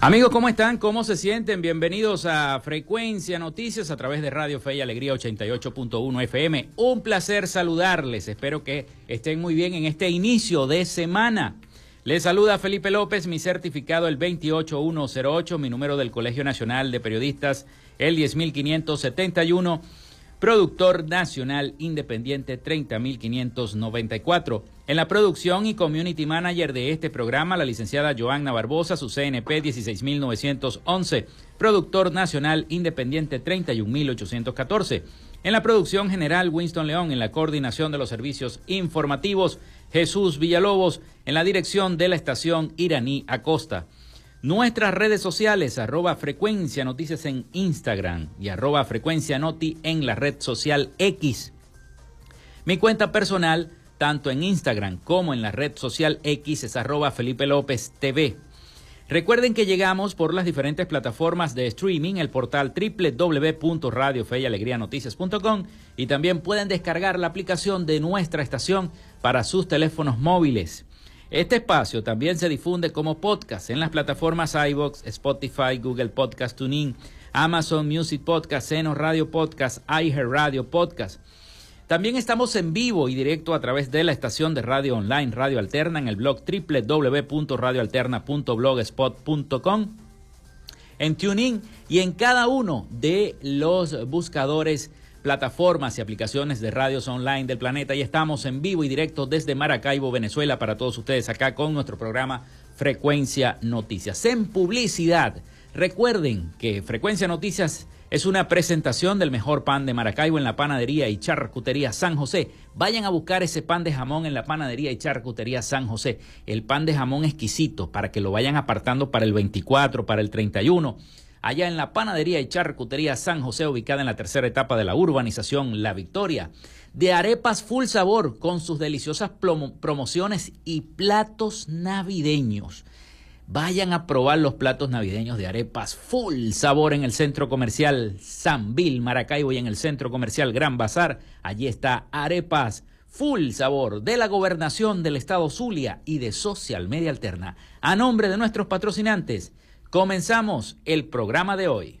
Amigos, ¿cómo están? ¿Cómo se sienten? Bienvenidos a Frecuencia Noticias a través de Radio Fe y Alegría 88.1 FM. Un placer saludarles. Espero que estén muy bien en este inicio de semana. Les saluda Felipe López, mi certificado el 28108, mi número del Colegio Nacional de Periodistas el 10571 productor nacional independiente 30594. En la producción y community manager de este programa, la licenciada Joanna Barbosa, su CNP 16911, productor nacional independiente 31814. En la producción general, Winston León, en la coordinación de los servicios informativos, Jesús Villalobos, en la dirección de la estación Iraní Acosta. Nuestras redes sociales, arroba frecuencia noticias en Instagram y arroba frecuencia noti en la red social X. Mi cuenta personal, tanto en Instagram como en la red social X, es arroba Felipe López TV. Recuerden que llegamos por las diferentes plataformas de streaming, el portal www.radiofeyalegrianoticias.com y también pueden descargar la aplicación de nuestra estación para sus teléfonos móviles. Este espacio también se difunde como podcast en las plataformas iBox, Spotify, Google Podcast Tuning, Amazon Music Podcast, Seno Radio Podcast, iHeart Radio Podcast. También estamos en vivo y directo a través de la estación de radio online Radio Alterna en el blog www.radioalterna.blogspot.com, en TuneIn y en cada uno de los buscadores plataformas y aplicaciones de radios online del planeta y estamos en vivo y directo desde Maracaibo, Venezuela, para todos ustedes acá con nuestro programa Frecuencia Noticias. En publicidad, recuerden que Frecuencia Noticias es una presentación del mejor pan de Maracaibo en la panadería y charcutería San José. Vayan a buscar ese pan de jamón en la panadería y charcutería San José. El pan de jamón exquisito para que lo vayan apartando para el 24, para el 31 allá en la panadería y charcutería San José, ubicada en la tercera etapa de la urbanización La Victoria. De arepas full sabor con sus deliciosas promociones y platos navideños. Vayan a probar los platos navideños de arepas full sabor en el centro comercial San Bill, Maracaibo y en el centro comercial Gran Bazar. Allí está arepas full sabor de la gobernación del estado Zulia y de Social Media Alterna. A nombre de nuestros patrocinantes, Comenzamos el programa de hoy.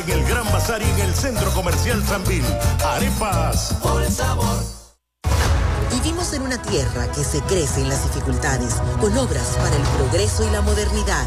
En el Gran Bazar y en el Centro Comercial Sambil. Arepas. Por el sabor. Vivimos en una tierra que se crece en las dificultades, con obras para el progreso y la modernidad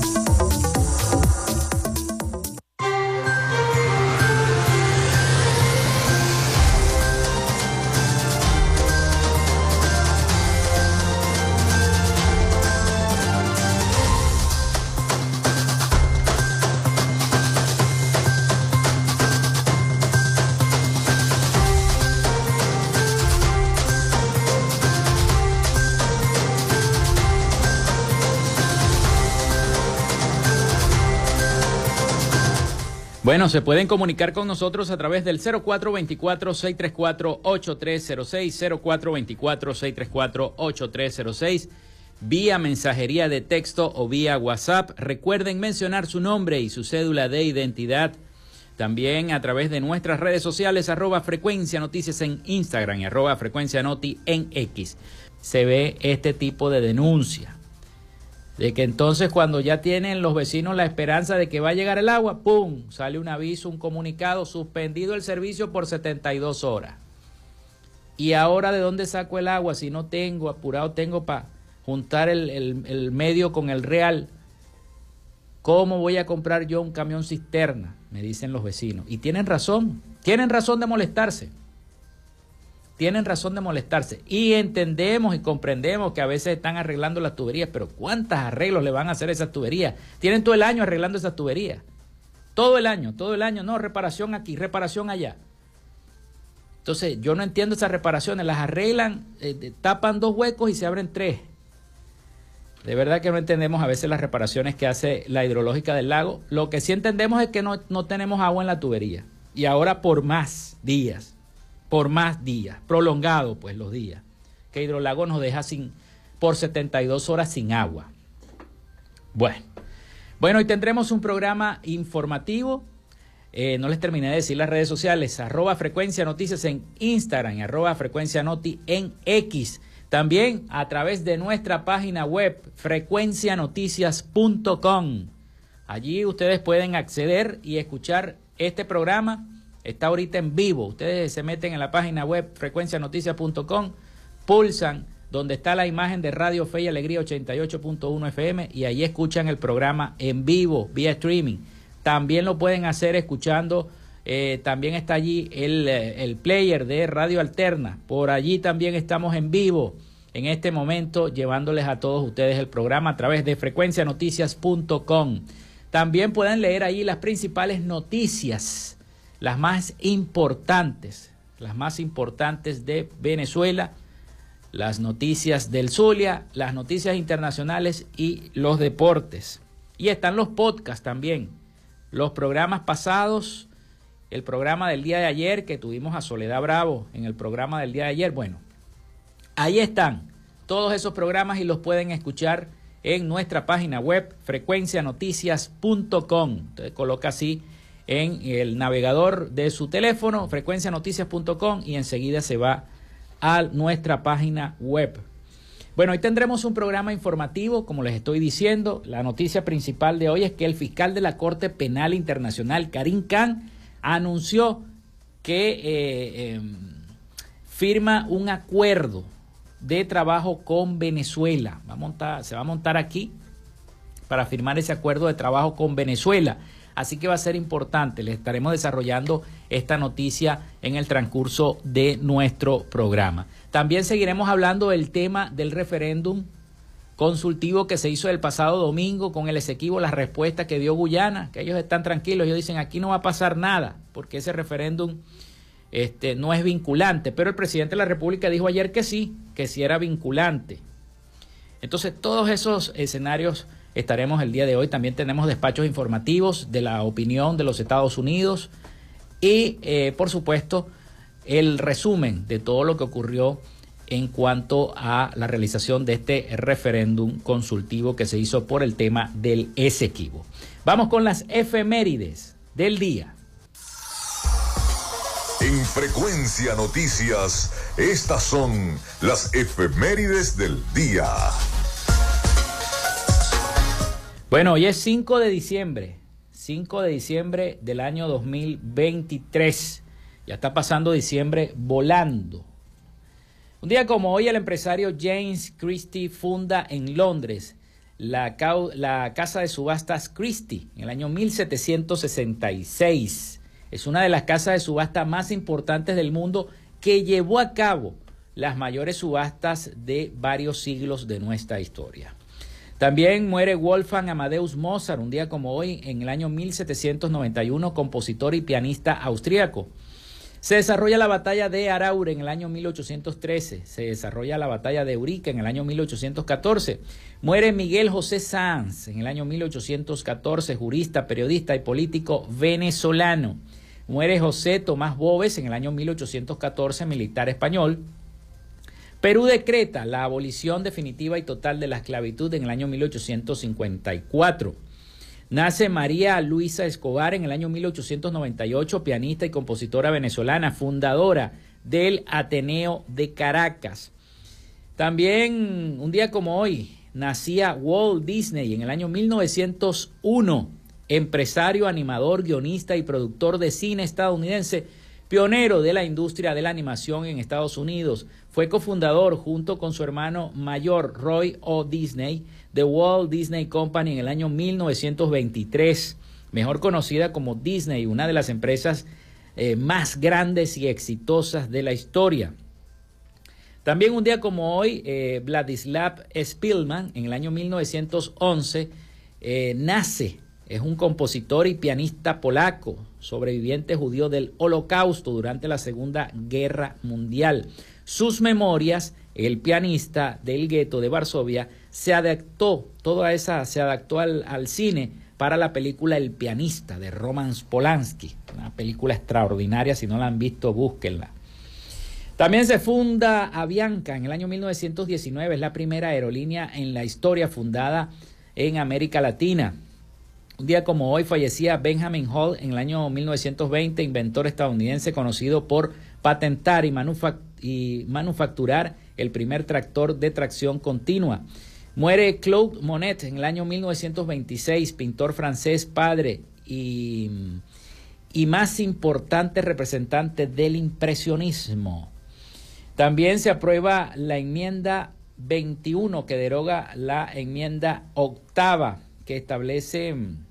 Bueno, se pueden comunicar con nosotros a través del 0424-634-8306, 0424-634-8306, vía mensajería de texto o vía WhatsApp. Recuerden mencionar su nombre y su cédula de identidad. También a través de nuestras redes sociales, arroba frecuencia noticias en Instagram y arroba frecuencia noti en X. Se ve este tipo de denuncia de que entonces cuando ya tienen los vecinos la esperanza de que va a llegar el agua, ¡pum! Sale un aviso, un comunicado, suspendido el servicio por 72 horas. Y ahora de dónde saco el agua si no tengo, apurado tengo para juntar el, el, medio con el real. ¿Cómo voy a comprar yo un camión cisterna? Me dicen los vecinos. Y tienen razón, tienen razón de molestarse tienen razón de molestarse. Y entendemos y comprendemos que a veces están arreglando las tuberías, pero ¿cuántos arreglos le van a hacer a esas tuberías? Tienen todo el año arreglando esas tuberías. Todo el año, todo el año. No, reparación aquí, reparación allá. Entonces, yo no entiendo esas reparaciones. Las arreglan, eh, tapan dos huecos y se abren tres. De verdad que no entendemos a veces las reparaciones que hace la hidrológica del lago. Lo que sí entendemos es que no, no tenemos agua en la tubería. Y ahora por más días por más días, prolongado pues los días, que Hidrolago nos deja sin, por 72 horas sin agua. Bueno, bueno, hoy tendremos un programa informativo. Eh, no les terminé de decir las redes sociales, arroba frecuencia noticias en Instagram, arroba frecuencia noti en X. También a través de nuestra página web, frecuencianoticias.com. Allí ustedes pueden acceder y escuchar este programa Está ahorita en vivo. Ustedes se meten en la página web frecuencianoticias.com, pulsan donde está la imagen de Radio Fe y Alegría 88.1 FM y ahí escuchan el programa en vivo, vía streaming. También lo pueden hacer escuchando, eh, también está allí el, eh, el player de Radio Alterna. Por allí también estamos en vivo en este momento llevándoles a todos ustedes el programa a través de frecuencianoticias.com. También pueden leer ahí las principales noticias las más importantes, las más importantes de Venezuela, las noticias del Zulia, las noticias internacionales y los deportes. Y están los podcasts también, los programas pasados, el programa del día de ayer que tuvimos a Soledad Bravo en el programa del día de ayer. Bueno, ahí están todos esos programas y los pueden escuchar en nuestra página web frecuencianoticias.com. Entonces coloca así en el navegador de su teléfono, frecuencianoticias.com, y enseguida se va a nuestra página web. Bueno, hoy tendremos un programa informativo, como les estoy diciendo. La noticia principal de hoy es que el fiscal de la Corte Penal Internacional, Karim Khan, anunció que eh, em, firma un acuerdo de trabajo con Venezuela. Va a se va a montar aquí para firmar ese acuerdo de trabajo con Venezuela. Así que va a ser importante. Le estaremos desarrollando esta noticia en el transcurso de nuestro programa. También seguiremos hablando del tema del referéndum consultivo que se hizo el pasado domingo con el Esequibo, la respuesta que dio Guyana, que ellos están tranquilos, ellos dicen aquí no va a pasar nada, porque ese referéndum este, no es vinculante, pero el presidente de la República dijo ayer que sí, que sí era vinculante. Entonces todos esos escenarios estaremos el día de hoy. También tenemos despachos informativos de la opinión de los Estados Unidos y, eh, por supuesto, el resumen de todo lo que ocurrió en cuanto a la realización de este referéndum consultivo que se hizo por el tema del Esequibo. Vamos con las efemérides del día. En Frecuencia Noticias, estas son las efemérides del día. Bueno, hoy es 5 de diciembre, 5 de diciembre del año 2023. Ya está pasando diciembre volando. Un día como hoy, el empresario James Christie funda en Londres la, la casa de subastas Christie en el año 1766. Es una de las casas de subasta más importantes del mundo que llevó a cabo las mayores subastas de varios siglos de nuestra historia. También muere Wolfgang Amadeus Mozart un día como hoy, en el año 1791, compositor y pianista austríaco. Se desarrolla la batalla de Araure en el año 1813. Se desarrolla la batalla de Eurica en el año 1814. Muere Miguel José Sanz en el año 1814, jurista, periodista y político venezolano. Muere José Tomás Bóves en el año 1814, militar español. Perú decreta la abolición definitiva y total de la esclavitud en el año 1854. Nace María Luisa Escobar en el año 1898, pianista y compositora venezolana, fundadora del Ateneo de Caracas. También un día como hoy nacía Walt Disney en el año 1901, empresario, animador, guionista y productor de cine estadounidense, pionero de la industria de la animación en Estados Unidos. Fue cofundador junto con su hermano mayor Roy O. Disney de Walt Disney Company en el año 1923, mejor conocida como Disney, una de las empresas eh, más grandes y exitosas de la historia. También un día como hoy, eh, Vladislav Spilman, en el año 1911, eh, nace. Es un compositor y pianista polaco, sobreviviente judío del Holocausto durante la Segunda Guerra Mundial sus memorias, el pianista del gueto de Varsovia se adaptó, toda esa se adaptó al, al cine para la película El pianista de Roman Polanski, una película extraordinaria, si no la han visto, búsquenla. También se funda Avianca en el año 1919, es la primera aerolínea en la historia fundada en América Latina. Un día como hoy fallecía Benjamin Hall en el año 1920, inventor estadounidense conocido por patentar y, manufacturar el primer tractor de tracción continua. Muere Claude Monet en el año 1926, pintor francés, padre y, y más importante representante del impresionismo. También se aprueba la enmienda 21 que deroga la enmienda octava que establece mm,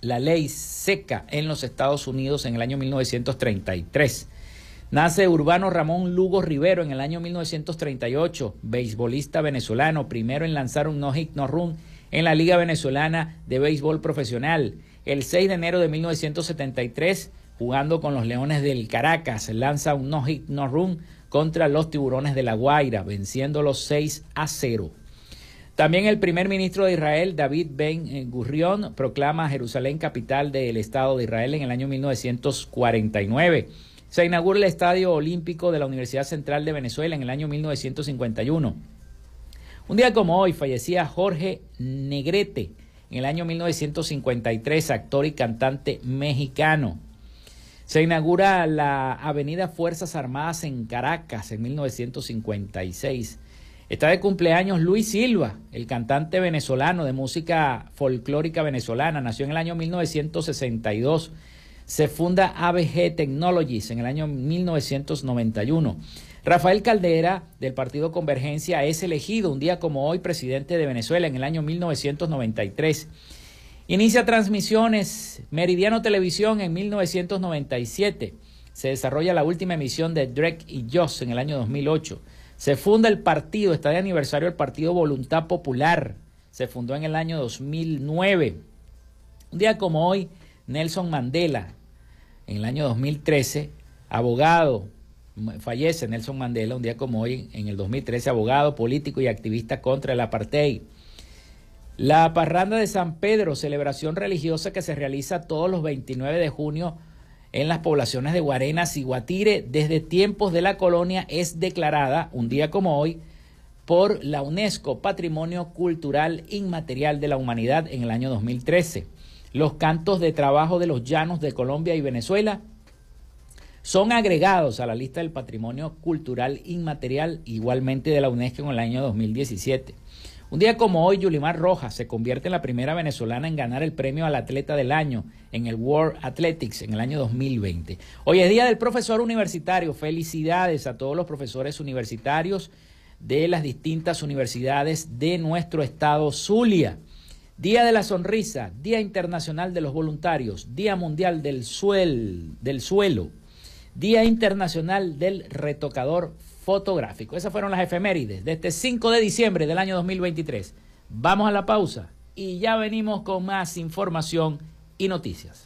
la ley seca en los Estados Unidos en el año 1933. Nace Urbano Ramón Lugo Rivero en el año 1938, beisbolista venezolano, primero en lanzar un no-hit no-run en la Liga Venezolana de Béisbol Profesional. El 6 de enero de 1973, jugando con los Leones del Caracas, lanza un no-hit no-run contra los Tiburones de La Guaira, venciéndolos 6 a 0. También el primer ministro de Israel, David Ben Gurion, proclama Jerusalén capital del Estado de Israel en el año 1949. Se inaugura el Estadio Olímpico de la Universidad Central de Venezuela en el año 1951. Un día como hoy fallecía Jorge Negrete en el año 1953, actor y cantante mexicano. Se inaugura la Avenida Fuerzas Armadas en Caracas en 1956. Está de cumpleaños Luis Silva, el cantante venezolano de música folclórica venezolana. Nació en el año 1962. Se funda ABG Technologies en el año 1991. Rafael Caldera, del Partido Convergencia, es elegido un día como hoy presidente de Venezuela en el año 1993. Inicia transmisiones Meridiano Televisión en 1997. Se desarrolla la última emisión de Drake y Joss en el año 2008. Se funda el partido, está de aniversario el Partido Voluntad Popular. Se fundó en el año 2009. Un día como hoy, Nelson Mandela, en el año 2013, abogado, fallece Nelson Mandela, un día como hoy, en el 2013, abogado, político y activista contra el apartheid. La parranda de San Pedro, celebración religiosa que se realiza todos los 29 de junio en las poblaciones de Guarenas y Guatire desde tiempos de la colonia, es declarada, un día como hoy, por la UNESCO Patrimonio Cultural Inmaterial de la Humanidad en el año 2013. Los cantos de trabajo de los llanos de Colombia y Venezuela son agregados a la lista del Patrimonio Cultural Inmaterial igualmente de la UNESCO en el año 2017. Un día como hoy, Yulimar Rojas se convierte en la primera venezolana en ganar el premio al atleta del año en el World Athletics en el año 2020. Hoy es día del profesor universitario. Felicidades a todos los profesores universitarios de las distintas universidades de nuestro estado Zulia. Día de la Sonrisa, Día Internacional de los Voluntarios, Día Mundial del, del Suelo, Día Internacional del Retocador fotográfico. Esas fueron las efemérides de este 5 de diciembre del año 2023. Vamos a la pausa y ya venimos con más información y noticias.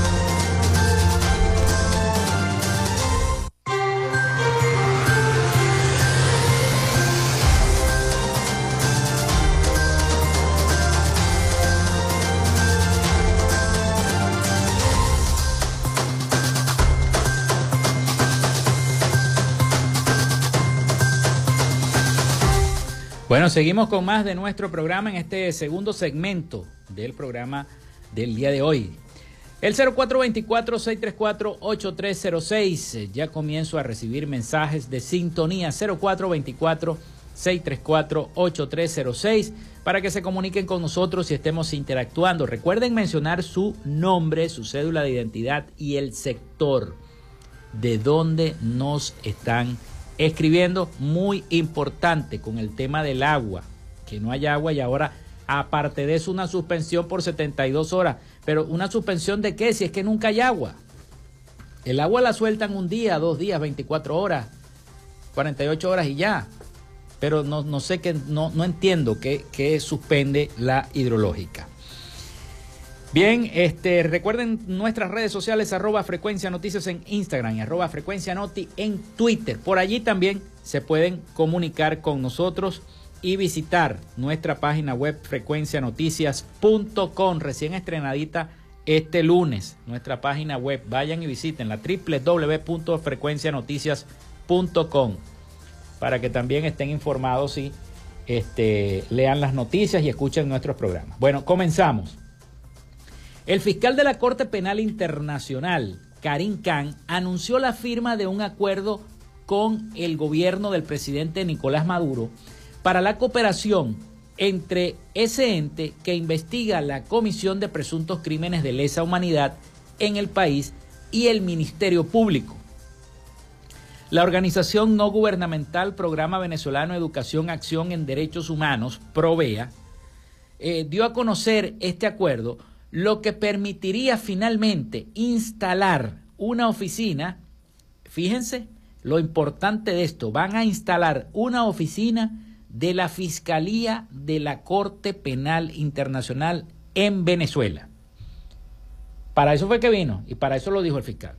Bueno, seguimos con más de nuestro programa en este segundo segmento del programa del día de hoy. El 0424-634-8306. Ya comienzo a recibir mensajes de sintonía 0424-634-8306 para que se comuniquen con nosotros y estemos interactuando. Recuerden mencionar su nombre, su cédula de identidad y el sector de donde nos están escribiendo, muy importante con el tema del agua, que no hay agua y ahora, aparte de eso, una suspensión por 72 horas. Pero una suspensión de qué? Si es que nunca hay agua. El agua la sueltan un día, dos días, 24 horas, 48 horas y ya. Pero no, no sé qué, no, no entiendo qué suspende la hidrológica. Bien, este, recuerden nuestras redes sociales, arroba frecuencia noticias en Instagram y arroba frecuencia noti en Twitter. Por allí también se pueden comunicar con nosotros y visitar nuestra página web frecuencianoticias.com, recién estrenadita este lunes, nuestra página web. Vayan y visiten la www.frecuencianoticias.com para que también estén informados y este, lean las noticias y escuchen nuestros programas. Bueno, comenzamos. El fiscal de la Corte Penal Internacional, Karim Khan, anunció la firma de un acuerdo con el gobierno del presidente Nicolás Maduro para la cooperación entre ese ente que investiga la comisión de presuntos crímenes de lesa humanidad en el país y el Ministerio Público. La organización no gubernamental Programa Venezolano Educación Acción en Derechos Humanos, PROVEA, eh, dio a conocer este acuerdo lo que permitiría finalmente instalar una oficina, fíjense lo importante de esto, van a instalar una oficina de la Fiscalía de la Corte Penal Internacional en Venezuela. Para eso fue que vino y para eso lo dijo el fiscal.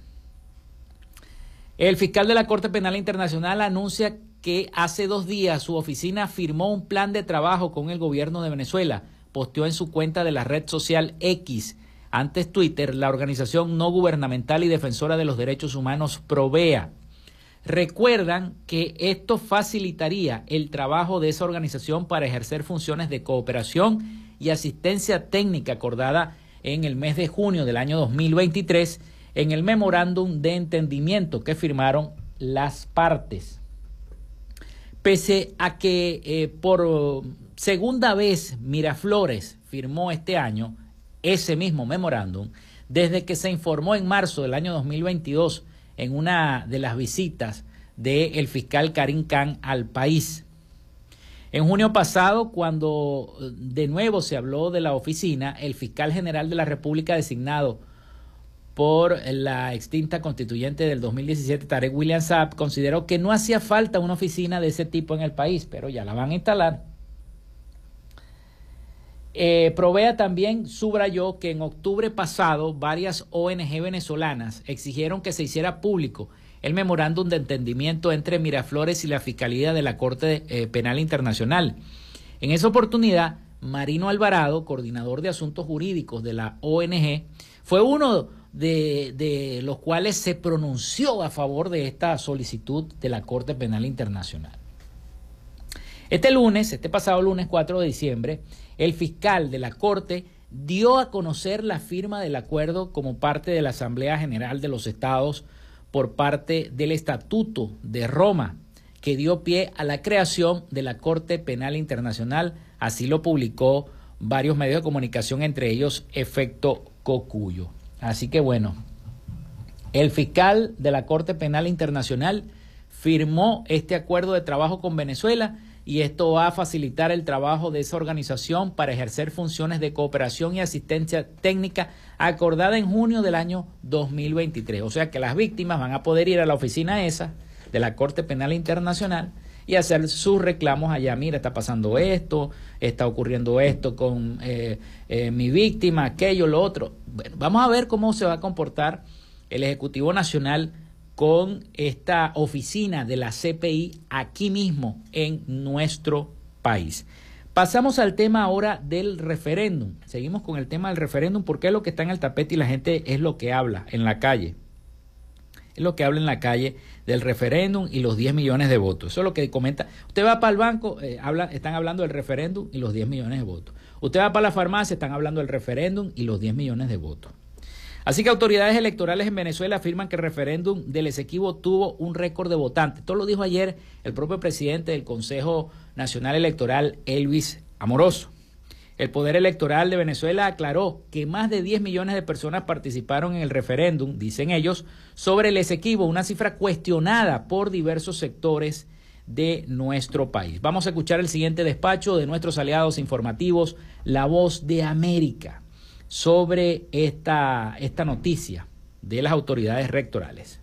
El fiscal de la Corte Penal Internacional anuncia que hace dos días su oficina firmó un plan de trabajo con el gobierno de Venezuela. Posteó en su cuenta de la red social X. Antes Twitter, la organización no gubernamental y defensora de los derechos humanos Provea. Recuerdan que esto facilitaría el trabajo de esa organización para ejercer funciones de cooperación y asistencia técnica acordada en el mes de junio del año 2023 en el memorándum de entendimiento que firmaron las partes. Pese a que eh, por segunda vez Miraflores firmó este año ese mismo memorándum, desde que se informó en marzo del año 2022 en una de las visitas del fiscal Karim Khan al país. En junio pasado, cuando de nuevo se habló de la oficina, el fiscal general de la República designado por la extinta constituyente del 2017, Tarek William Saab, consideró que no hacía falta una oficina de ese tipo en el país, pero ya la van a instalar. Eh, Provea también subrayó que en octubre pasado varias ONG venezolanas exigieron que se hiciera público el memorándum de entendimiento entre Miraflores y la Fiscalía de la Corte eh, Penal Internacional. En esa oportunidad, Marino Alvarado, coordinador de asuntos jurídicos de la ONG, fue uno de, de los cuales se pronunció a favor de esta solicitud de la Corte Penal Internacional. Este lunes, este pasado lunes 4 de diciembre, el fiscal de la Corte dio a conocer la firma del acuerdo como parte de la Asamblea General de los Estados por parte del Estatuto de Roma, que dio pie a la creación de la Corte Penal Internacional. Así lo publicó varios medios de comunicación, entre ellos Efecto Cocuyo. Así que bueno, el fiscal de la Corte Penal Internacional firmó este acuerdo de trabajo con Venezuela y esto va a facilitar el trabajo de esa organización para ejercer funciones de cooperación y asistencia técnica acordada en junio del año 2023. O sea que las víctimas van a poder ir a la oficina esa de la Corte Penal Internacional y hacer sus reclamos allá. Mira, está pasando esto, está ocurriendo esto con eh, eh, mi víctima, aquello, lo otro. Bueno, vamos a ver cómo se va a comportar el Ejecutivo Nacional con esta oficina de la CPI aquí mismo en nuestro país. Pasamos al tema ahora del referéndum. Seguimos con el tema del referéndum porque es lo que está en el tapete y la gente es lo que habla en la calle. Es lo que habla en la calle del referéndum y los 10 millones de votos. Eso es lo que comenta. Usted va para el banco, eh, están hablando del referéndum y los 10 millones de votos. Usted va para la farmacia, están hablando del referéndum y los 10 millones de votos. Así que autoridades electorales en Venezuela afirman que el referéndum del Esequibo tuvo un récord de votantes. Esto lo dijo ayer el propio presidente del Consejo Nacional Electoral, Elvis Amoroso. El Poder Electoral de Venezuela aclaró que más de 10 millones de personas participaron en el referéndum, dicen ellos, sobre el Esequibo, una cifra cuestionada por diversos sectores de nuestro país. Vamos a escuchar el siguiente despacho de nuestros aliados informativos, La Voz de América sobre esta, esta noticia de las autoridades rectorales.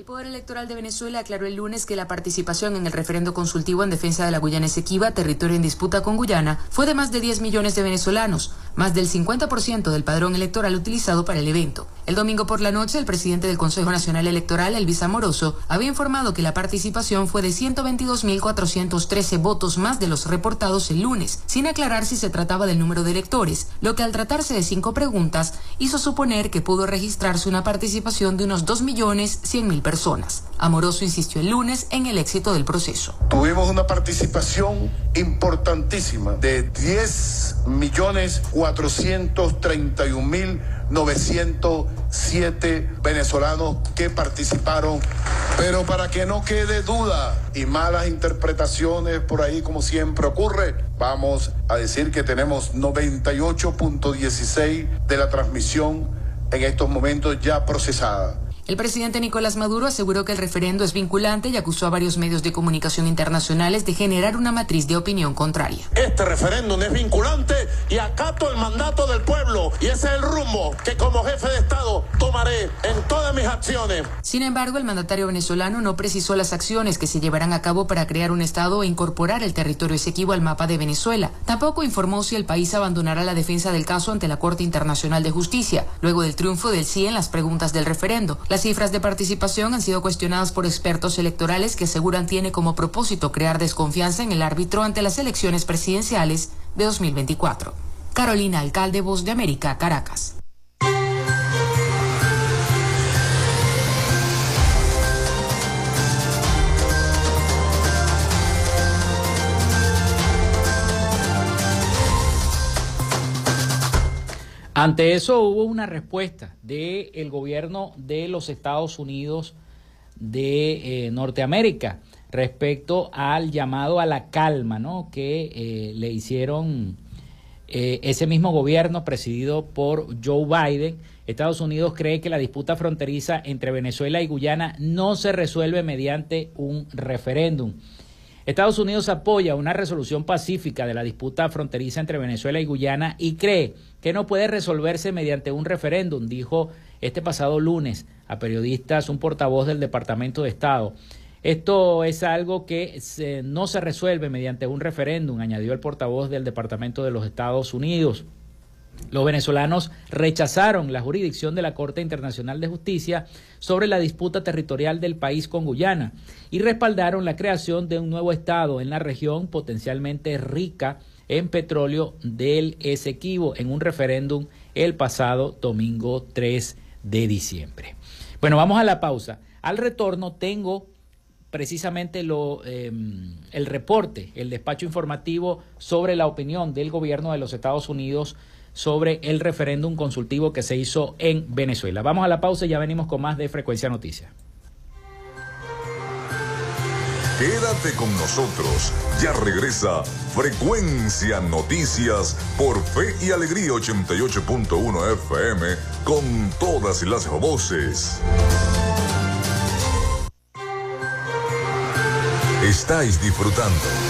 El Poder Electoral de Venezuela aclaró el lunes que la participación en el referendo consultivo en defensa de la Guyana Esequiba, territorio en disputa con Guyana, fue de más de 10 millones de venezolanos, más del 50% del padrón electoral utilizado para el evento. El domingo por la noche, el presidente del Consejo Nacional Electoral, Elvis Amoroso, había informado que la participación fue de 122.413 votos más de los reportados el lunes, sin aclarar si se trataba del número de electores, lo que al tratarse de cinco preguntas hizo suponer que pudo registrarse una participación de unos 2.100.000 personas. Amoroso insistió el lunes en el éxito del proceso. Tuvimos una participación importantísima de 10 millones 431 mil 907 venezolanos que participaron. Pero para que no quede duda y malas interpretaciones por ahí como siempre ocurre, vamos a decir que tenemos 98.16 de la transmisión en estos momentos ya procesada. El presidente Nicolás Maduro aseguró que el referendo es vinculante y acusó a varios medios de comunicación internacionales de generar una matriz de opinión contraria. Este referéndum es vinculante y acato el mandato del pueblo y ese es el rumbo que como jefe de Estado tomaré en todas mis acciones. Sin embargo, el mandatario venezolano no precisó las acciones que se llevarán a cabo para crear un Estado e incorporar el territorio Esequibo al mapa de Venezuela. Tampoco informó si el país abandonará la defensa del caso ante la Corte Internacional de Justicia, luego del triunfo del sí en las preguntas del referendo. Las Las cifras de participación han sido cuestionadas por expertos electorales que aseguran tiene como propósito crear desconfianza en el árbitro ante las elecciones presidenciales de 2024. Carolina Alcalde, Voz de América, Caracas. Ante eso hubo una respuesta del gobierno de los Estados Unidos de eh, Norteamérica respecto al llamado a la calma ¿no? que eh, le hicieron eh, ese mismo gobierno presidido por Joe Biden. Estados Unidos cree que la disputa fronteriza entre Venezuela y Guyana no se resuelve mediante un referéndum. Estados Unidos apoya una resolución pacífica de la disputa fronteriza entre Venezuela y Guyana y cree que no puede resolverse mediante un referéndum, dijo este pasado lunes a periodistas un portavoz del Departamento de Estado. Esto es algo que no se resuelve mediante un referéndum, añadió el portavoz del Departamento de los Estados Unidos. Los venezolanos rechazaron la jurisdicción de la Corte Internacional de Justicia sobre la disputa territorial del país con Guyana y respaldaron la creación de un nuevo Estado en la región potencialmente rica en petróleo del Esequibo en un referéndum el pasado domingo 3 de diciembre. Bueno, vamos a la pausa. Al retorno tengo precisamente lo, em, el reporte, el despacho informativo sobre la opinión del gobierno de los Estados Unidos sobre el referéndum consultivo que se hizo en Venezuela. Vamos a la pausa y ya venimos con más de Frecuencia Noticias. Quédate con nosotros. Ya regresa Frecuencia Noticias por Fe y Alegría 88.1 FM con todas las voces. Estáis disfrutando.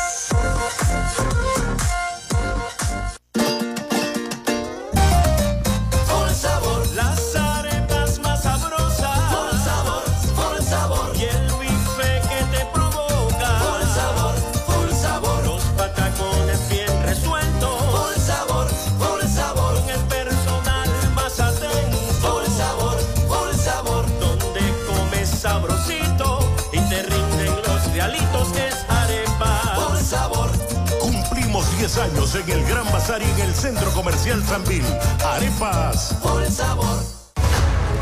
Años en el Gran Bazar y en el Centro Comercial Sanvil. Arepas. Por sabor.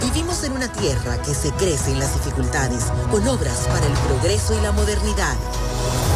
Vivimos en una tierra que se crece en las dificultades, con obras para el progreso y la modernidad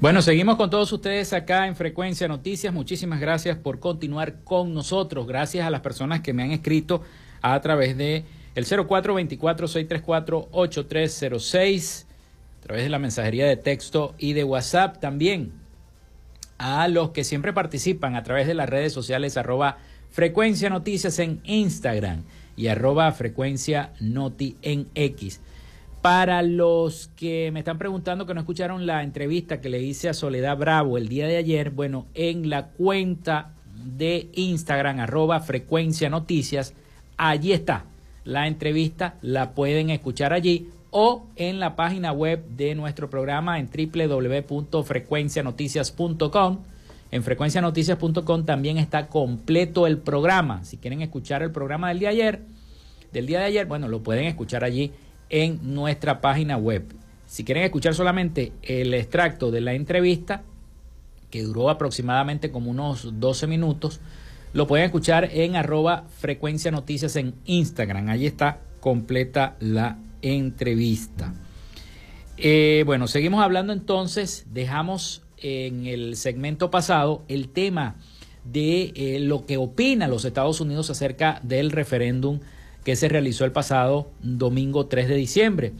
Bueno, seguimos con todos ustedes acá en Frecuencia Noticias. Muchísimas gracias por continuar con nosotros. Gracias a las personas que me han escrito a través de el 0424-634-8306, a través de la mensajería de texto y de WhatsApp también. A los que siempre participan a través de las redes sociales arroba Frecuencia Noticias en Instagram y arroba Frecuencia Noti en X. Para los que me están preguntando que no escucharon la entrevista que le hice a Soledad Bravo el día de ayer, bueno, en la cuenta de Instagram, arroba frecuencia noticias, allí está la entrevista, la pueden escuchar allí o en la página web de nuestro programa en www.frecuencianoticias.com. En frecuencianoticias.com también está completo el programa. Si quieren escuchar el programa del día ayer, del día de ayer, bueno, lo pueden escuchar allí en nuestra página web. Si quieren escuchar solamente el extracto de la entrevista, que duró aproximadamente como unos 12 minutos, lo pueden escuchar en arroba frecuencia noticias en Instagram. Allí está completa la entrevista. Eh, bueno, seguimos hablando entonces, dejamos en el segmento pasado el tema de eh, lo que opina los Estados Unidos acerca del referéndum que se realizó el pasado domingo 3 de diciembre.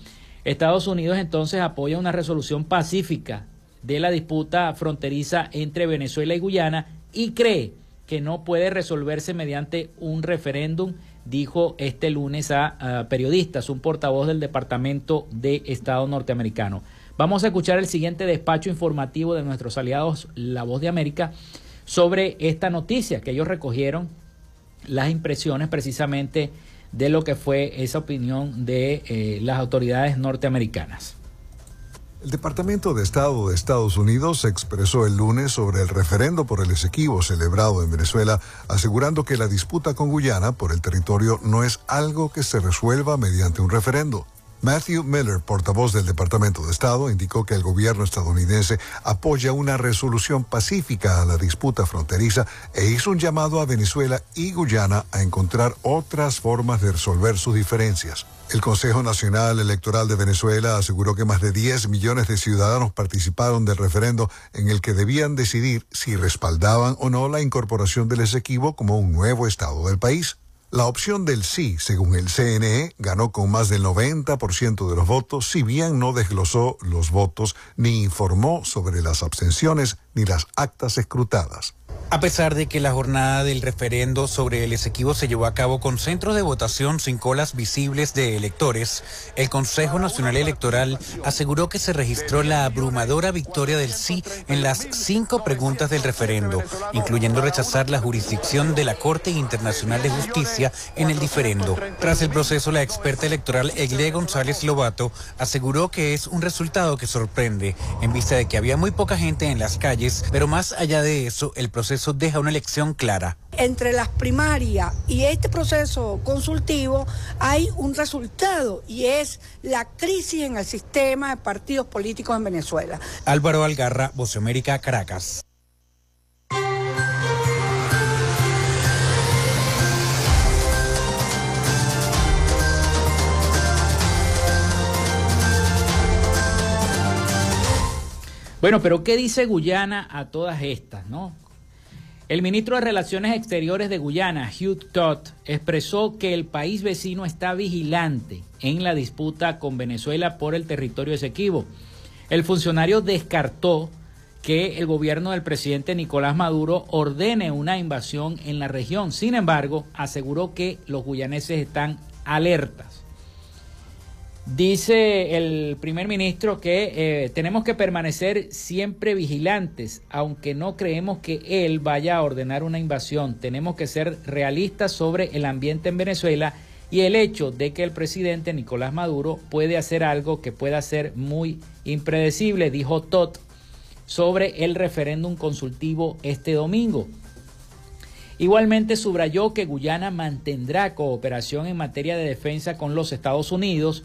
Estados Unidos entonces apoya una resolución pacífica de la disputa fronteriza entre Venezuela y Guyana y cree que no puede resolverse mediante un referéndum, dijo este lunes a, periodistas, un portavoz del Departamento de Estado norteamericano. Vamos a escuchar el siguiente despacho informativo de nuestros aliados La Voz de América sobre esta noticia que ellos recogieron las impresiones precisamente de lo que fue esa opinión de eh, las autoridades norteamericanas. El Departamento de Estado de Estados Unidos expresó el lunes sobre el referendo por el Esequibo celebrado en Venezuela, asegurando que la disputa con Guyana por el territorio no es algo que se resuelva mediante un referendo. Matthew Miller, portavoz del Departamento de Estado, indicó que el gobierno estadounidense apoya una resolución pacífica a la disputa fronteriza e hizo un llamado a Venezuela y Guyana a encontrar otras formas de resolver sus diferencias. El Consejo Nacional Electoral de Venezuela aseguró que más de 10 millones de ciudadanos participaron del referendo en el que debían decidir si respaldaban o no la incorporación del Esequibo como un nuevo estado del país. La opción del sí, según el CNE, ganó con más del 90% de los votos, si bien no desglosó los votos ni informó sobre las abstenciones ni las actas escrutadas. A pesar de que la jornada del referendo sobre el Esequibo se llevó a cabo con centros de votación sin colas visibles de electores, el Consejo Nacional Electoral aseguró que se registró la abrumadora victoria del sí en las cinco preguntas del referendo, incluyendo rechazar la jurisdicción de la Corte Internacional de Justicia en el diferendo. Tras el proceso, la experta electoral Egle González Lobato aseguró que es un resultado que sorprende, en vista de que había muy poca gente en las calles, pero más allá de eso, el proceso eso deja una elección clara. Entre las primarias y este proceso consultivo hay un resultado y es la crisis en el sistema de partidos políticos en Venezuela. Álvaro Algarra, América, Caracas. Bueno, pero ¿qué dice Guyana a todas estas, no? El ministro de Relaciones Exteriores de Guyana, Hugh Todd, expresó que el país vecino está vigilante en la disputa con Venezuela por el territorio Esequibo. El funcionario descartó que el gobierno del presidente Nicolás Maduro ordene una invasión en la región. Sin embargo, aseguró que los guyaneses están alertas. Dice el primer ministro que eh, tenemos que permanecer siempre vigilantes, aunque no creemos que él vaya a ordenar una invasión. Tenemos que ser realistas sobre el ambiente en Venezuela y el hecho de que el presidente Nicolás Maduro puede hacer algo que pueda ser muy impredecible, dijo Todd sobre el referéndum consultivo este domingo. Igualmente subrayó que Guyana mantendrá cooperación en materia de defensa con los Estados Unidos,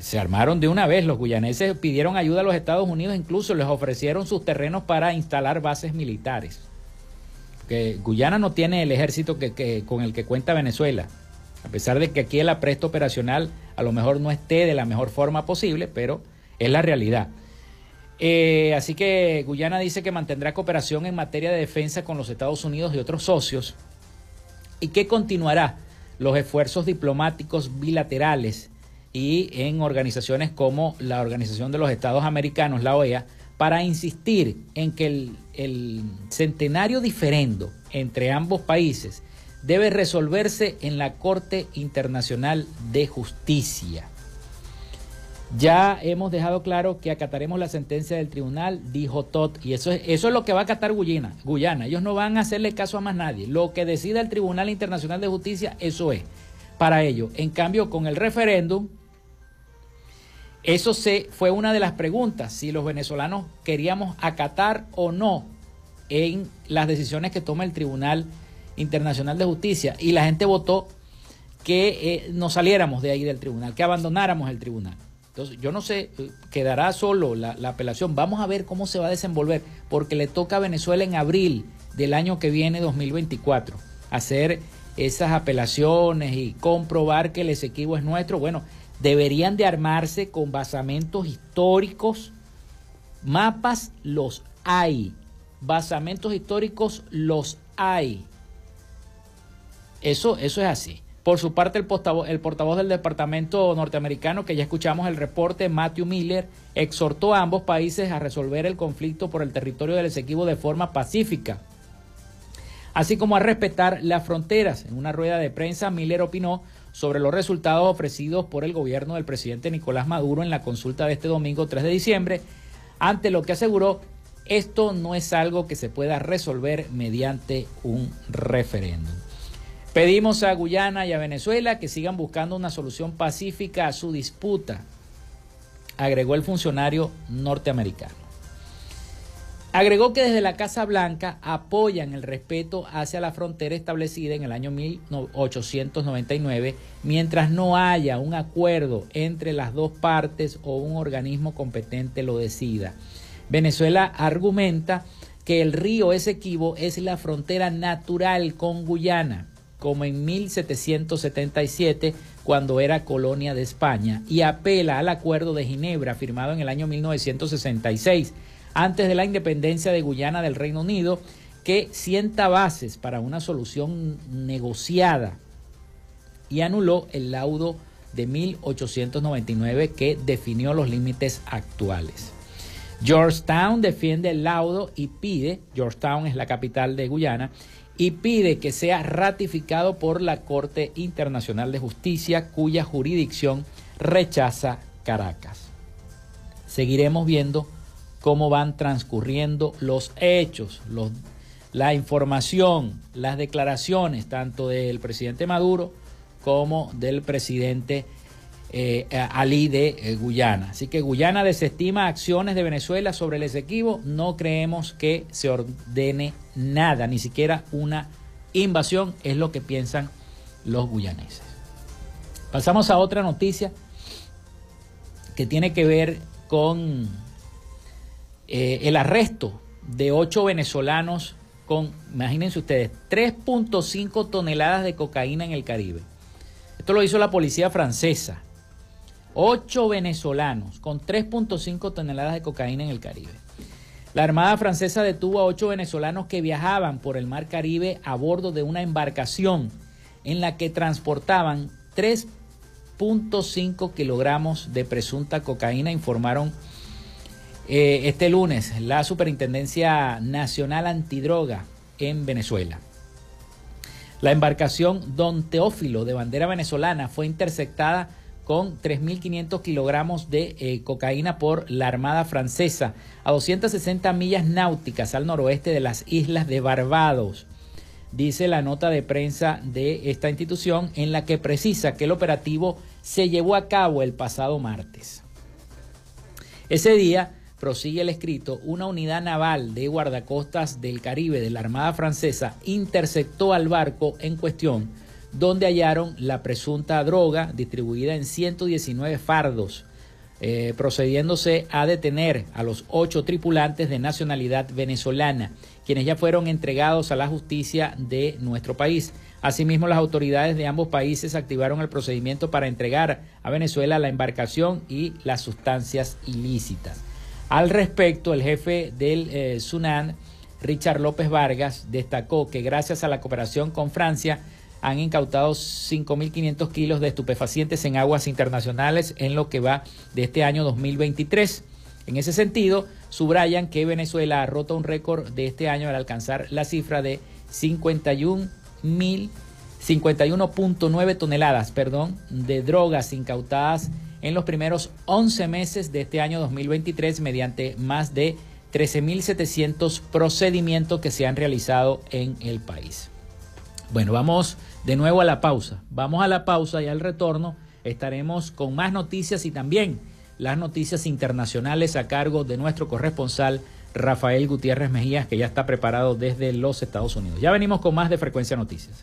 se armaron de una vez. Los guyaneses pidieron ayuda a los Estados Unidos, incluso les ofrecieron sus terrenos para instalar bases militares. Que Guyana no tiene el ejército que, con el que cuenta Venezuela. A pesar de que aquí el apresto operacional a lo mejor no esté de la mejor forma posible, pero es la realidad. Eh, así que Guyana dice que mantendrá cooperación en materia de defensa con los Estados Unidos y otros socios y que continuará los esfuerzos diplomáticos bilaterales y en organizaciones como la Organización de los Estados Americanos, la OEA, para insistir en que el, el centenario diferendo entre ambos países debe resolverse en la Corte Internacional de Justicia. Ya hemos dejado claro que acataremos la sentencia del tribunal, dijo Todd, y eso es, eso es lo que va a acatar Guyana, Guyana. Ellos no van a hacerle caso a más nadie. Lo que decida el Tribunal Internacional de Justicia, eso es para ellos. En cambio, con el referéndum, eso se, fue una de las preguntas, si los venezolanos queríamos acatar o no en las decisiones que toma el Tribunal Internacional de Justicia. Y la gente votó que eh, nos saliéramos de ahí del tribunal, que abandonáramos el tribunal. Entonces, yo no sé, quedará solo la, apelación. Vamos a ver cómo se va a desenvolver, porque le toca a Venezuela en abril del año que viene, 2024, hacer esas apelaciones y comprobar que el Esequibo es nuestro. Bueno, deberían de armarse con basamentos históricos. Mapas los hay. Basamentos históricos los hay. Eso, eso es así. Por su parte, el portavoz, el portavoz del Departamento norteamericano, que ya escuchamos el reporte, Matthew Miller, exhortó a ambos países a resolver el conflicto por el territorio del Esequibo de forma pacífica, así como a respetar las fronteras. En una rueda de prensa, Miller opinó sobre los resultados ofrecidos por el gobierno del presidente Nicolás Maduro en la consulta de este domingo 3 de diciembre, ante lo que aseguró esto no es algo que se pueda resolver mediante un referéndum. Pedimos a Guyana y a Venezuela que sigan buscando una solución pacífica a su disputa, agregó el funcionario norteamericano. Agregó que desde la Casa Blanca apoyan el respeto hacia la frontera establecida en el año 1899 mientras no haya un acuerdo entre las dos partes o un organismo competente lo decida. Venezuela argumenta que el río Esequibo es la frontera natural con Guyana como en 1777 cuando era colonia de España y apela al Acuerdo de Ginebra firmado en el año 1966 antes de la independencia de Guyana del Reino Unido que sienta bases para una solución negociada y anuló el laudo de 1899 que definió los límites actuales. Georgetown defiende el laudo y pide, Georgetown es la capital de Guyana, y pide que sea ratificado por la Corte Internacional de Justicia, cuya jurisdicción rechaza Caracas. Seguiremos viendo cómo van transcurriendo los hechos, la información, las declaraciones tanto del presidente Maduro como del presidente eh, Ali de eh, Guyana. Así que Guyana desestima acciones de Venezuela sobre el Esequibo. No creemos que se ordene nada, ni siquiera una invasión, es lo que piensan los guyaneses. Pasamos a otra noticia que tiene que ver con eh, el arresto de ocho venezolanos con, imagínense ustedes, 3.5 toneladas de cocaína en el Caribe. Esto lo hizo la policía francesa. Ocho venezolanos con 3.5 toneladas de cocaína en el Caribe. La Armada Francesa detuvo a ocho venezolanos que viajaban por el Mar Caribe a bordo de una embarcación en la que transportaban 3.5 kilogramos de presunta cocaína, informaron eh, este lunes la Superintendencia Nacional Antidroga en Venezuela. La embarcación Don Teófilo de bandera venezolana fue interceptada con 3.500 kilogramos de eh, cocaína por la Armada Francesa a 260 millas náuticas al noroeste de las islas de Barbados. Dice la nota de prensa de esta institución en la que precisa que el operativo se llevó a cabo el pasado martes. Ese día, prosigue el escrito, una unidad naval de guardacostas del Caribe de la Armada Francesa interceptó al barco en cuestión donde hallaron la presunta droga distribuida en 119 fardos, eh, procediéndose a detener a los ocho tripulantes de nacionalidad venezolana, quienes ya fueron entregados a la justicia de nuestro país. Asimismo, las autoridades de ambos países activaron el procedimiento para entregar a Venezuela la embarcación y las sustancias ilícitas. Al respecto, el jefe del eh, SUNAN, Richard López Vargas, destacó que gracias a la cooperación con Francia han incautado 5.500 kilos de estupefacientes en aguas internacionales en lo que va de este año 2023. En ese sentido, subrayan que Venezuela ha roto un récord de este año al alcanzar la cifra de 51.9 toneladas perdón, de drogas incautadas en los primeros 11 meses de este año 2023 mediante más de 13.700 procedimientos que se han realizado en el país. Bueno, vamos de nuevo a la pausa. Vamos a la pausa y al retorno estaremos con más noticias y también las noticias internacionales a cargo de nuestro corresponsal Rafael Gutiérrez Mejías, que ya está preparado desde los Estados Unidos. Ya venimos con más de Frecuencia Noticias.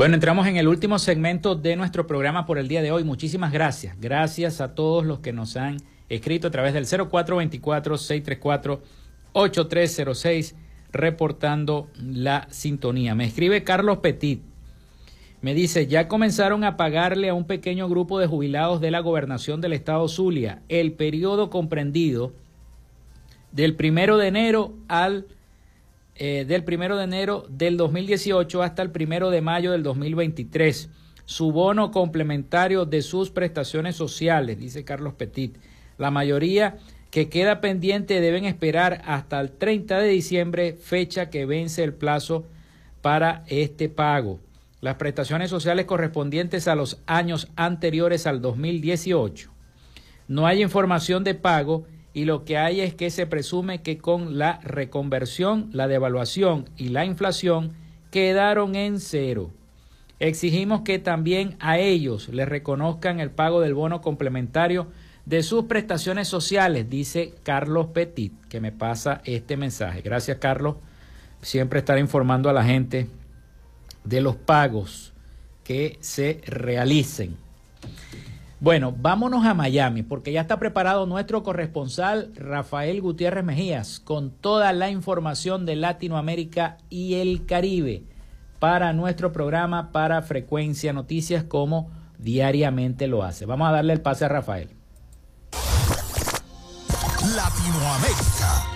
Bueno, entramos en el último segmento de nuestro programa por el día de hoy. Muchísimas gracias. Gracias a todos los que nos han escrito a través del 0424-634-8306 reportando la sintonía. Me escribe Carlos Petit. Me dice, ya comenzaron a pagarle a un pequeño grupo de jubilados de la gobernación del estado Zulia el periodo comprendido del primero de enero al eh, del primero de enero del 2018 hasta el primero de mayo del 2023. Su bono complementario de sus prestaciones sociales, dice Carlos Petit. La mayoría que queda pendiente deben esperar hasta el 30 de diciembre, fecha que vence el plazo para este pago. Las prestaciones sociales correspondientes a los años anteriores al 2018. No hay información de pago y lo que hay es que se presume que con la reconversión, la devaluación y la inflación quedaron en cero. Exigimos que también a ellos les reconozcan el pago del bono complementario de sus prestaciones sociales, dice Carlos Petit, que me pasa este mensaje. Gracias, Carlos. Siempre estar informando a la gente de los pagos que se realicen. Bueno, vámonos a Miami porque ya está preparado nuestro corresponsal Rafael Gutiérrez Mejías con toda la información de Latinoamérica y el Caribe para nuestro programa para Frecuencia Noticias como diariamente lo hace. Vamos a darle el pase a Rafael. Latinoamérica.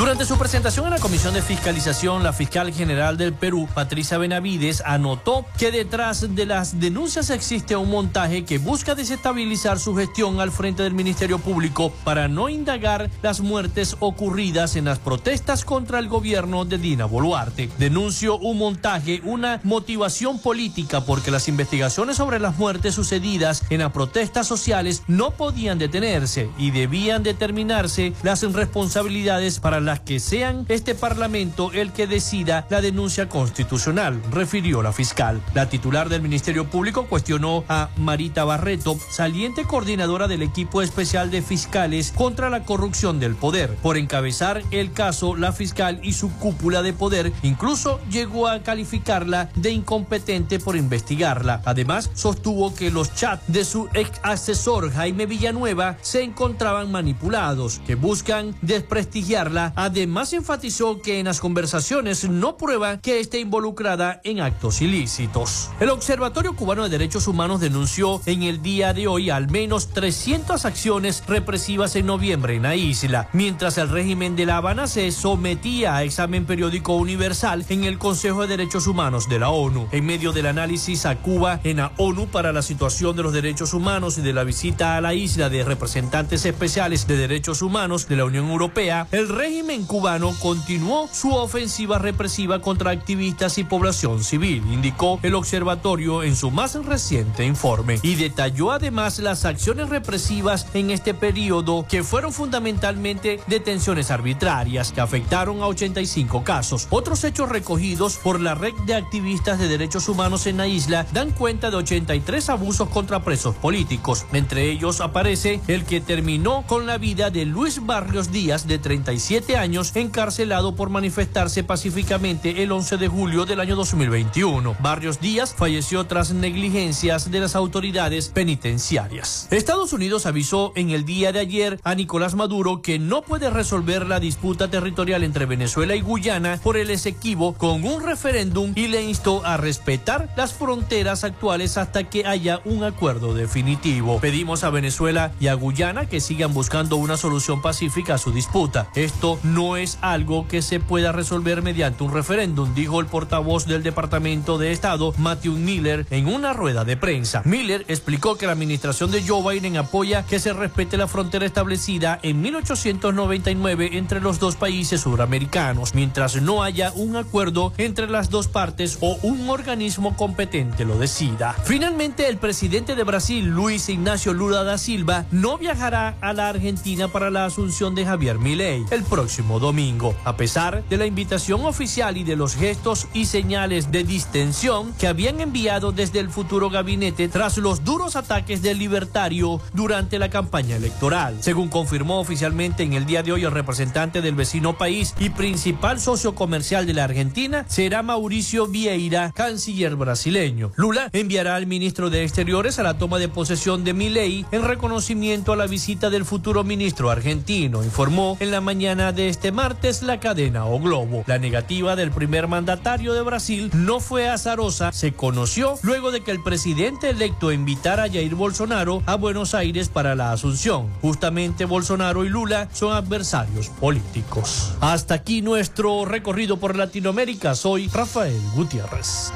Durante su presentación en la Comisión de Fiscalización, la fiscal general del Perú, Patricia Benavides, anotó que detrás de las denuncias existe un montaje que busca desestabilizar su gestión al frente del Ministerio Público para no indagar las muertes ocurridas en las protestas contra el gobierno de Dina Boluarte. Denunció un montaje, una motivación política porque las investigaciones sobre las muertes sucedidas en las protestas sociales no podían detenerse y debían determinarse las responsabilidades para la que sean este Parlamento el que decida la denuncia constitucional, refirió la fiscal. La titular del Ministerio Público cuestionó a Marita Barreto, saliente coordinadora del equipo especial de fiscales contra la corrupción del poder. Por encabezar el caso, la fiscal y su cúpula de poder incluso llegó a calificarla de incompetente por investigarla. Además, sostuvo que los chats de su ex asesor Jaime Villanueva se encontraban manipulados, que buscan desprestigiarla. Además, enfatizó que en las conversaciones no prueba que esté involucrada en actos ilícitos. El Observatorio Cubano de Derechos Humanos denunció en el día de hoy al menos 300 acciones represivas en noviembre en la isla, mientras el régimen de La Habana se sometía a examen periódico universal en el Consejo de Derechos Humanos de la ONU. En medio del análisis a Cuba en la ONU para la situación de los derechos humanos y de la visita a la isla de representantes especiales de derechos humanos de la Unión Europea, el régimen cubano continuó su ofensiva represiva contra activistas y población civil, indicó el observatorio en su más reciente informe, y detalló además las acciones represivas en este periodo que fueron fundamentalmente detenciones arbitrarias que afectaron a 85 casos. Otros hechos recogidos por la red de activistas de derechos humanos en la isla dan cuenta de 83 abusos contra presos políticos. Entre ellos aparece el que terminó con la vida de Luis Barrios Díaz, de 37 años, encarcelado por manifestarse pacíficamente el 11 de julio del año 2021. Barrios Díaz falleció tras negligencias de las autoridades penitenciarias. Estados Unidos avisó en el día de ayer a Nicolás Maduro que no puede resolver la disputa territorial entre Venezuela y Guyana por el Esequibo con un referéndum y le instó a respetar las fronteras actuales hasta que haya un acuerdo definitivo. Pedimos a Venezuela y a Guyana que sigan buscando una solución pacífica a su disputa. Esto no es algo que se pueda resolver mediante un referéndum, dijo el portavoz del Departamento de Estado, Matthew Miller, en una rueda de prensa. Miller explicó que la administración de Joe Biden apoya que se respete la frontera establecida en 1899 entre los dos países suramericanos, mientras no haya un acuerdo entre las dos partes o un organismo competente lo decida. Finalmente, el presidente de Brasil, Luis Ignacio Lula da Silva, no viajará a la Argentina para la asunción de Javier Milei el próximo domingo, a pesar de la invitación oficial y de los gestos y señales de distensión que habían enviado desde el futuro gabinete tras los duros ataques del libertario durante la campaña electoral. Según confirmó oficialmente en el día de hoy el representante del vecino país y principal socio comercial de la Argentina, será Mauricio Vieira, canciller brasileño. Lula enviará al ministro de Exteriores a la toma de posesión de Milei en reconocimiento a la visita del futuro ministro argentino, informó en la mañana de este martes la cadena O Globo. La negativa del primer mandatario de Brasil no fue azarosa, se conoció luego de que el presidente electo invitara a Jair Bolsonaro a Buenos Aires para la asunción. Justamente Bolsonaro y Lula son adversarios políticos. Hasta aquí nuestro recorrido por Latinoamérica. Soy Rafael Gutiérrez.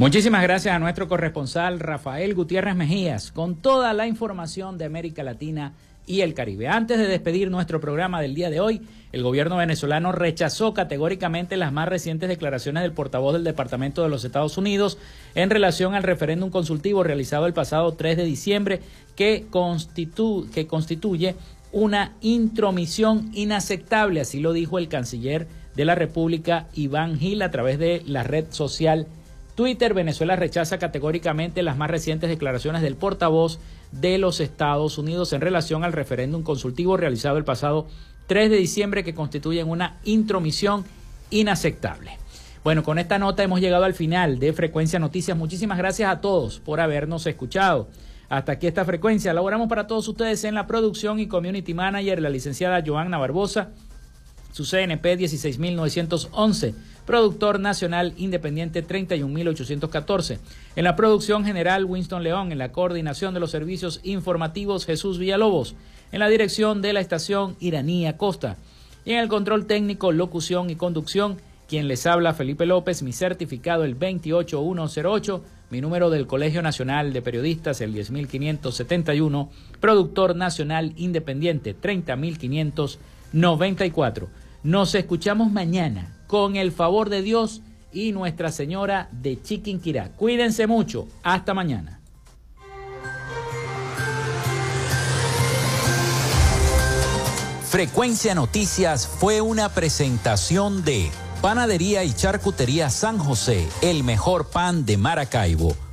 Muchísimas gracias a nuestro corresponsal Rafael Gutiérrez Mejías con toda la información de América Latina y el Caribe. Antes de despedir nuestro programa del día de hoy, el gobierno venezolano rechazó categóricamente las más recientes declaraciones del portavoz del Departamento de los Estados Unidos en relación al referéndum consultivo realizado el pasado 3 de diciembre que, que constituye una intromisión inaceptable, así lo dijo el canciller de la República, Iván Gil, a través de la red social Twitter, Venezuela rechaza categóricamente las más recientes declaraciones del portavoz de los Estados Unidos en relación al referéndum consultivo realizado el pasado 3 de diciembre que constituyen una intromisión inaceptable. Bueno, con esta nota hemos llegado al final de Frecuencia Noticias. Muchísimas gracias a todos por habernos escuchado. Hasta aquí esta frecuencia. Laboramos para todos ustedes en la producción y community manager, la licenciada Joanna Barbosa, su CNP 16911 productor nacional independiente 31814. En la producción general Winston León, en la coordinación de los servicios informativos Jesús Villalobos, en la dirección de la estación Iranía Costa. Y en el control técnico, locución y conducción, quien les habla Felipe López, mi certificado el 28108, mi número del Colegio Nacional de Periodistas el 10571, productor nacional independiente 30594. Nos escuchamos mañana con el favor de Dios y Nuestra Señora de Chiquinquirá. Cuídense mucho. Hasta mañana. Frecuencia Noticias fue una presentación de Panadería y Charcutería San José, el mejor pan de Maracaibo.